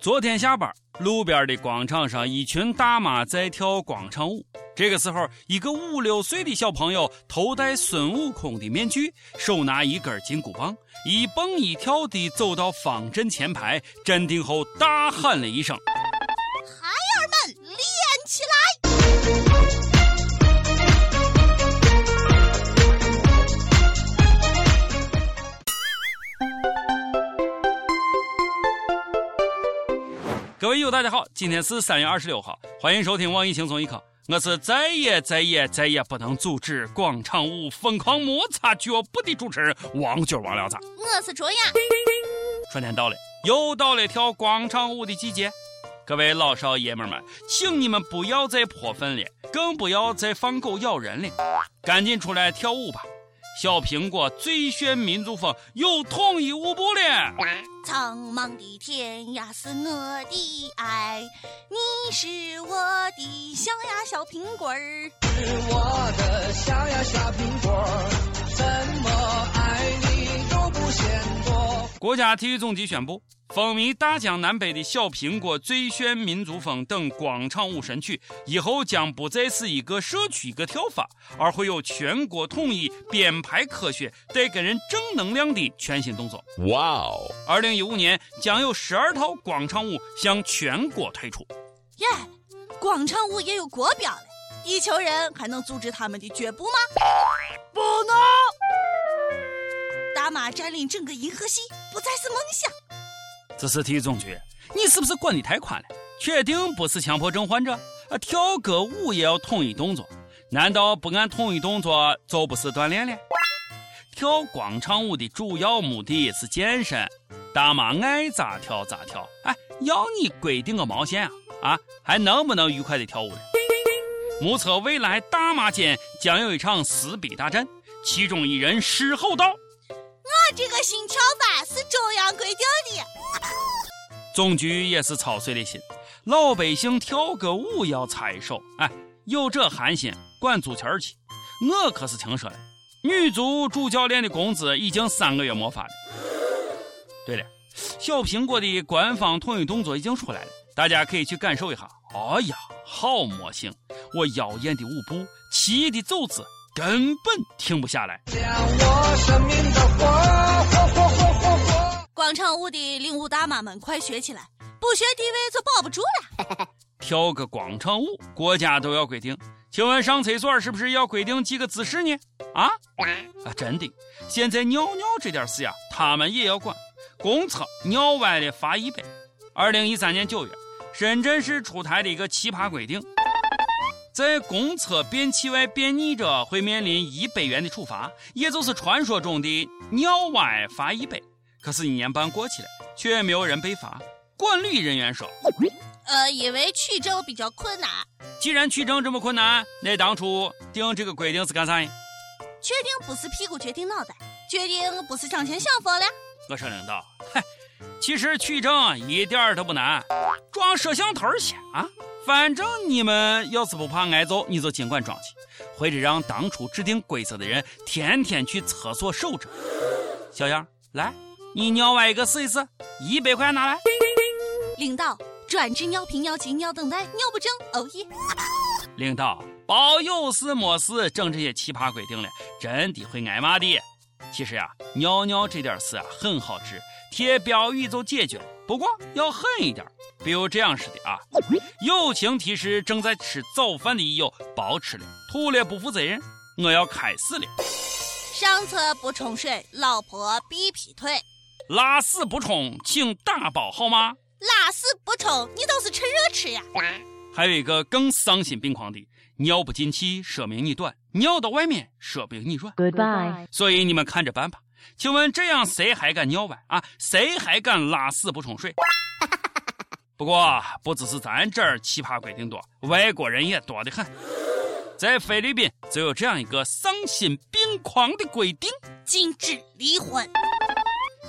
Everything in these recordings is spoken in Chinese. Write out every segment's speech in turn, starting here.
昨天下班，路边的广场上，一群大妈在跳广场舞。这个时候，一个五六岁的小朋友头戴孙悟空的面具，手拿一根金箍棒，一蹦一跳地走到方阵前排，站定后大喊了一声：“位友，大家好，今天是三月二十六号，欢迎收听网易轻松一刻，我是再也再也再也不能阻止广场舞疯狂摩擦脚步的主持人王军王聊子。我是卓雅。春天到了，又到了跳广场舞的季节，各位老少爷们们，请你们不要再泼粪了，更不要再放狗咬人了，赶紧出来跳舞吧！小苹果最炫民族风又统一舞步了。苍茫的天涯是我的爱，你是我的小呀小苹果儿。是我的小呀小苹果，怎么爱你都不嫌多。国家体育总局宣布，风靡大江南北的小苹果最炫民族风等广场舞神曲，以后将不再是一个社区一个跳法，而会有全国统一、编排科学、带给人正能量的全新动作。哇哦！二零一五年将有十二套广场舞向全国推出。耶，广场舞也有国标了，地球人还能阻止他们的脚步吗？不能！大妈占领整个银河系不再是梦想。这是体育总局，你是不是管的太宽了？确定不是强迫症患者？啊，跳个舞也要统一动作？难道不按统一动作就不是锻炼了？跳广场舞的主要目的是健身，大妈爱咋跳咋跳。哎，要你规定个毛线啊？啊，还能不能愉快的跳舞了？目测未来大妈间将有一场撕逼大战，其中一人狮吼道。这个新跳法是中央规定的。总局也是操碎了心，老百姓跳个舞要擦手，哎，有这寒心管足球去。我可是听说了，女足主教练的工资已经三个月没发了。对了，小苹果的官方统一动作已经出来了，大家可以去感受一下。哎呀，好魔性！我妖艳的舞步，奇异的走姿。根本停不下来。广场舞的领舞大妈们，快学起来！不学地位就保不住了。跳个广场舞，国家都要规定。请问上厕所是不是要规定几个姿势呢？啊啊！真的，现在尿尿这点事呀，他们也要管。公厕尿歪了罚一百。二零一三年九月，深圳市出台了一个奇葩规定。在公厕便器外便溺者会面临一百元的处罚，也就是传说中的尿歪罚一百。可是，一年半过去了，却没有人被罚。管理人员说：“呃，因为取证比较困难。既然取证这么困难，那当初定这个规定是干啥呀？确定不是屁股决定脑袋，决定不是张前想疯了。我说领导，嗨，其实取证一点都不难，装摄像头先啊！”反正你们要是不怕挨揍，你就尽管装去，或者让当初制定规则的人天天去厕所守着。小杨，来，你尿歪一个试一试，一百块拿来。领导，专治尿频、尿急、尿等待、尿不正。哦耶！领导，包有事没事整这些奇葩规定了，真的会挨骂的。其实呀，尿尿这点事啊，很好治，贴标语就解决了。不过要狠一点，比如这样式的啊，友情提示正在吃早饭的益友，别吃了，吐了不负责任，我要开始了。上厕不冲水，老婆必劈腿。拉屎不冲，请打包好吗？拉屎不冲，你倒是趁热吃呀。还有一个更丧心病狂的，尿不进气，说明你短；尿到外面，说明你软。Goodbye。所以你们看着办吧。请问这样谁还敢尿歪啊？谁还敢拉屎不冲水？不过不只是咱这儿奇葩规定多，外国人也多得很。在菲律宾就有这样一个丧心病狂的规定：禁止离婚，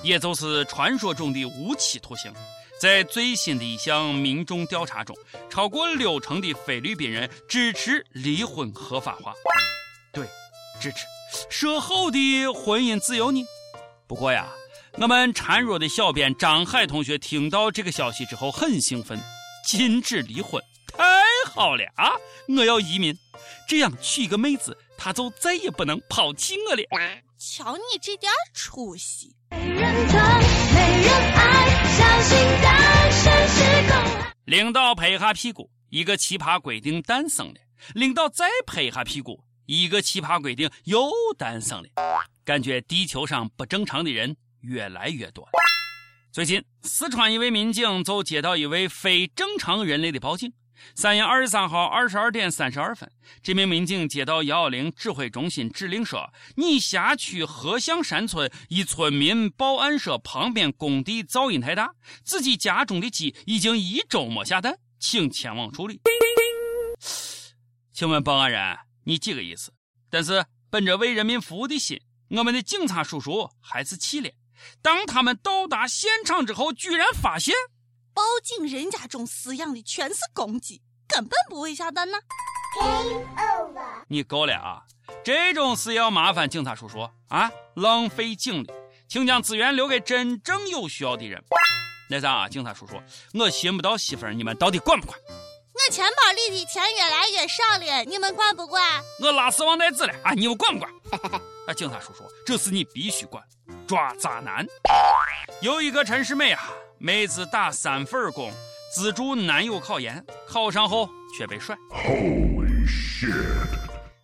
也就是传说中的无期徒刑。在最新的一项民众调查中，超过六成的菲律宾人支持离婚合法化。对，支持。说好的婚姻自由呢？不过呀，我们孱弱的小编张海同学听到这个消息之后很兴奋，禁止离婚，太好了啊！我要移民，这样娶一个妹子，她就再也不能抛弃我了。瞧你这点出息！没人疼，没人爱，小心单身是狗领导拍一下屁股，一个奇葩规定诞生了；领导再拍一下屁股，一个奇葩规定又诞生了。感觉地球上不正常的人越来越多。最近，四川一位民警就接到一位非正常人类的报警。三月二十三号二十二点三十二分，这名民警接到幺幺零指挥中心指令说：“你辖区河象山村一村民报案说，旁边工地噪音太大，自己家中的鸡已经一周没下蛋，请前往处理。”请问报案人，你几个意思？但是本着为人民服务的心。我们的警察叔叔还是气了。当他们到达现场之后，居然发现报警人家中饲养的全是公鸡，根本不会下蛋呢。你够了啊！这种事要麻烦警察叔叔啊，浪费警力，请将资源留给真正有需要的人。那啥，啊警察叔叔，我寻不到媳妇儿，你们到底管不管？我钱包里的钱越来越少了，你们管不管？我拉屎忘带纸了啊，你们管不管？啊，警察叔叔，这事你必须管，抓渣男。有一个陈世美啊，妹子打三份工，资助男友考研，考上后却被甩。Holy shit！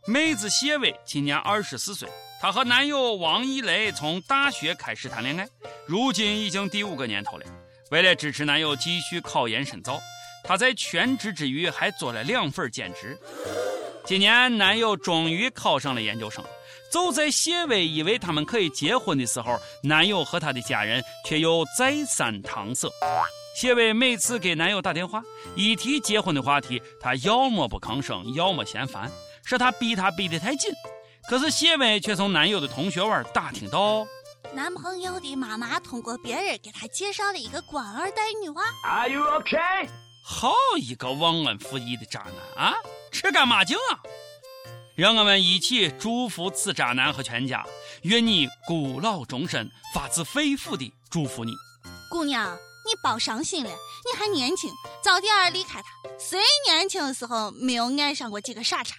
妹子谢伟今年二十四岁，她和男友王一雷从大学开始谈恋爱，如今已经第五个年头了。为了支持男友继续考研深造。她在全职之余还做了两份兼职。今年男友终于考上了研究生，就在谢薇以为他们可以结婚的时候，男友和他的家人却又再三搪塞。谢薇每次给男友打电话，一提结婚的话题，他要么不吭声，要么嫌烦，是他逼他逼得太紧。可是谢薇却从男友的同学玩打听到，男朋友的妈妈通过别人给他介绍了一个官二代女娃。Are you okay? 好一个忘恩负义的渣男啊！吃干抹净啊！让我们一起祝福此渣男和全家，愿你孤老终身，发自肺腑的祝福你。姑娘，你别伤心了，你还年轻，早点离开他。谁年轻的时候没有爱上过几个傻叉？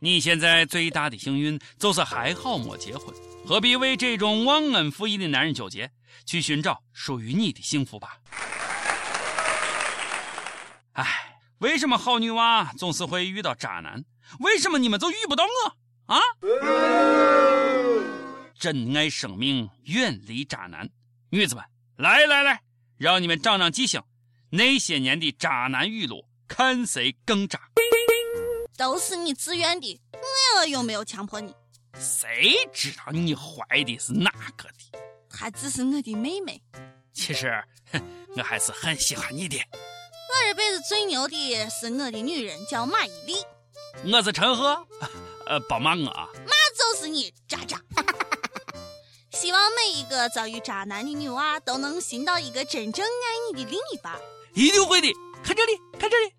你现在最大的幸运就是还好没结婚，何必为这种忘恩负义的男人纠结？去寻找属于你的幸福吧。哎，为什么好女娃总是会遇到渣男？为什么你们就遇不到我啊？珍爱生命，远离渣男。女子们，来来来，让你们长长记性，那些年的渣男语录，看谁更渣。都是你自愿的，我又没有强迫你。谁知道你怀的是哪个的？她只是我的妹妹。其实，哼我还是很喜欢你的。我这辈子最牛的是我的女人，叫马伊琍。我是陈赫，呃，别骂我啊！骂就是你，渣渣。希望每一个遭遇渣男的女娃都能寻到一个真正爱你的另一半。一定会的，看这里，看这里。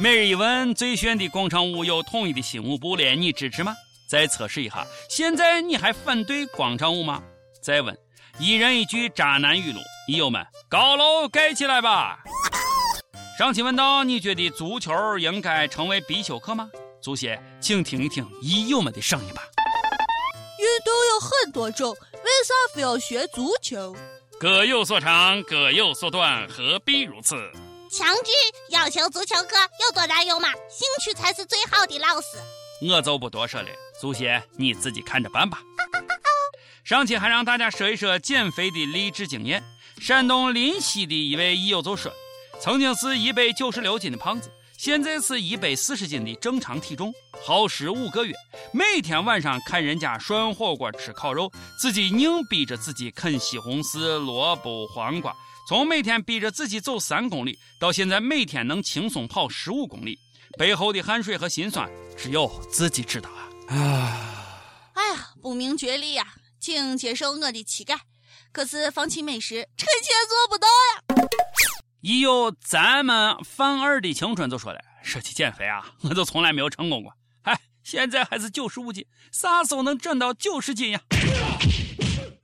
每日一问：最炫的广场舞有统一的新舞步了，你支持吗？再测试一下，现在你还反对广场舞吗？再问。一人一句渣男语录，益友们，高楼盖起来吧！上期问到，你觉得足球应该成为必修课吗？足协，请听一听益友们的声音吧。运动有很多种，为啥非要学足球？各有所长，各有所短，何必如此？强制要求足球课有多大用嘛？兴趣才是最好的老师。我就不多说了，足协你自己看着办吧。上期还让大家说一说减肥的励志经验。山东临溪的一位益友就说，曾经是一百九十六斤的胖子，现在是一百四十斤的正常体重，耗时五个月，每天晚上看人家涮火锅、吃烤肉，自己硬逼着自己啃西红柿、萝卜、黄瓜，从每天逼着自己走三公里，到现在每天能轻松跑十五公里，背后的汗水和辛酸，只有自己知道啊！啊，哎呀，不明觉厉呀！请接受我的乞丐，可是放弃美食，臣妾做不到呀。一有咱们范二的青春就说了，说起减肥啊，我就从来没有成功过。哎，现在还是九十五斤，啥时候能长到九十斤呀？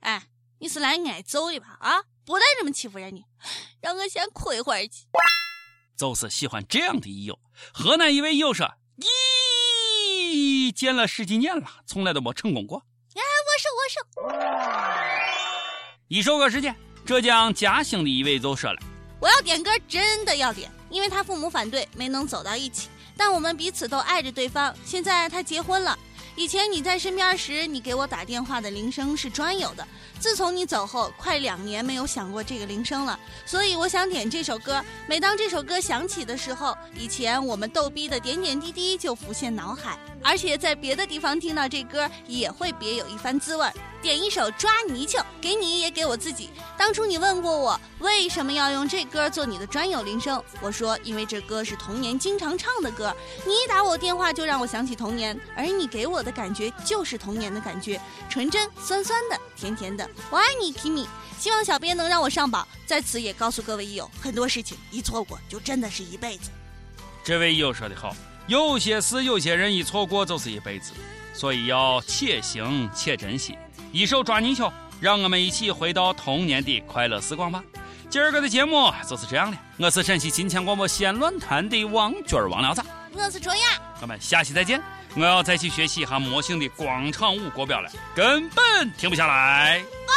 哎，你是来挨揍的吧？啊，不带这么欺负人的，让我先哭一会儿去。就是喜欢这样的益友。河南一位益友说：“咦，减了十几年了，从来都没成功过。”一首歌时间，浙江嘉兴的一位奏说了：“我要点歌，真的要点，因为他父母反对，没能走到一起，但我们彼此都爱着对方。现在他结婚了。”以前你在身边时，你给我打电话的铃声是专有的。自从你走后，快两年没有响过这个铃声了。所以我想点这首歌。每当这首歌响起的时候，以前我们逗逼的点点滴滴就浮现脑海，而且在别的地方听到这歌也会别有一番滋味。点一首抓泥鳅，给你也给我自己。当初你问过我为什么要用这歌做你的专有铃声，我说因为这歌是童年经常唱的歌。你一打我电话就让我想起童年，而你给我的感觉就是童年的感觉，纯真、酸酸的、甜甜的。我爱你，Kimi。希望小编能让我上榜。在此也告诉各位益友，很多事情一错过就真的是一辈子。这位益友说的好，有些事、有些人一错过就是一辈子，所以要且行且珍惜。一手抓泥鳅，让我们一起回到童年的快乐时光吧。今儿个的节目就是这样的，我是陕西金钱广播西安论坛的王军儿王聊子，我是卓雅，我们下期再见。我要再去学习一下魔性的广场舞国标了，根本停不下来。啊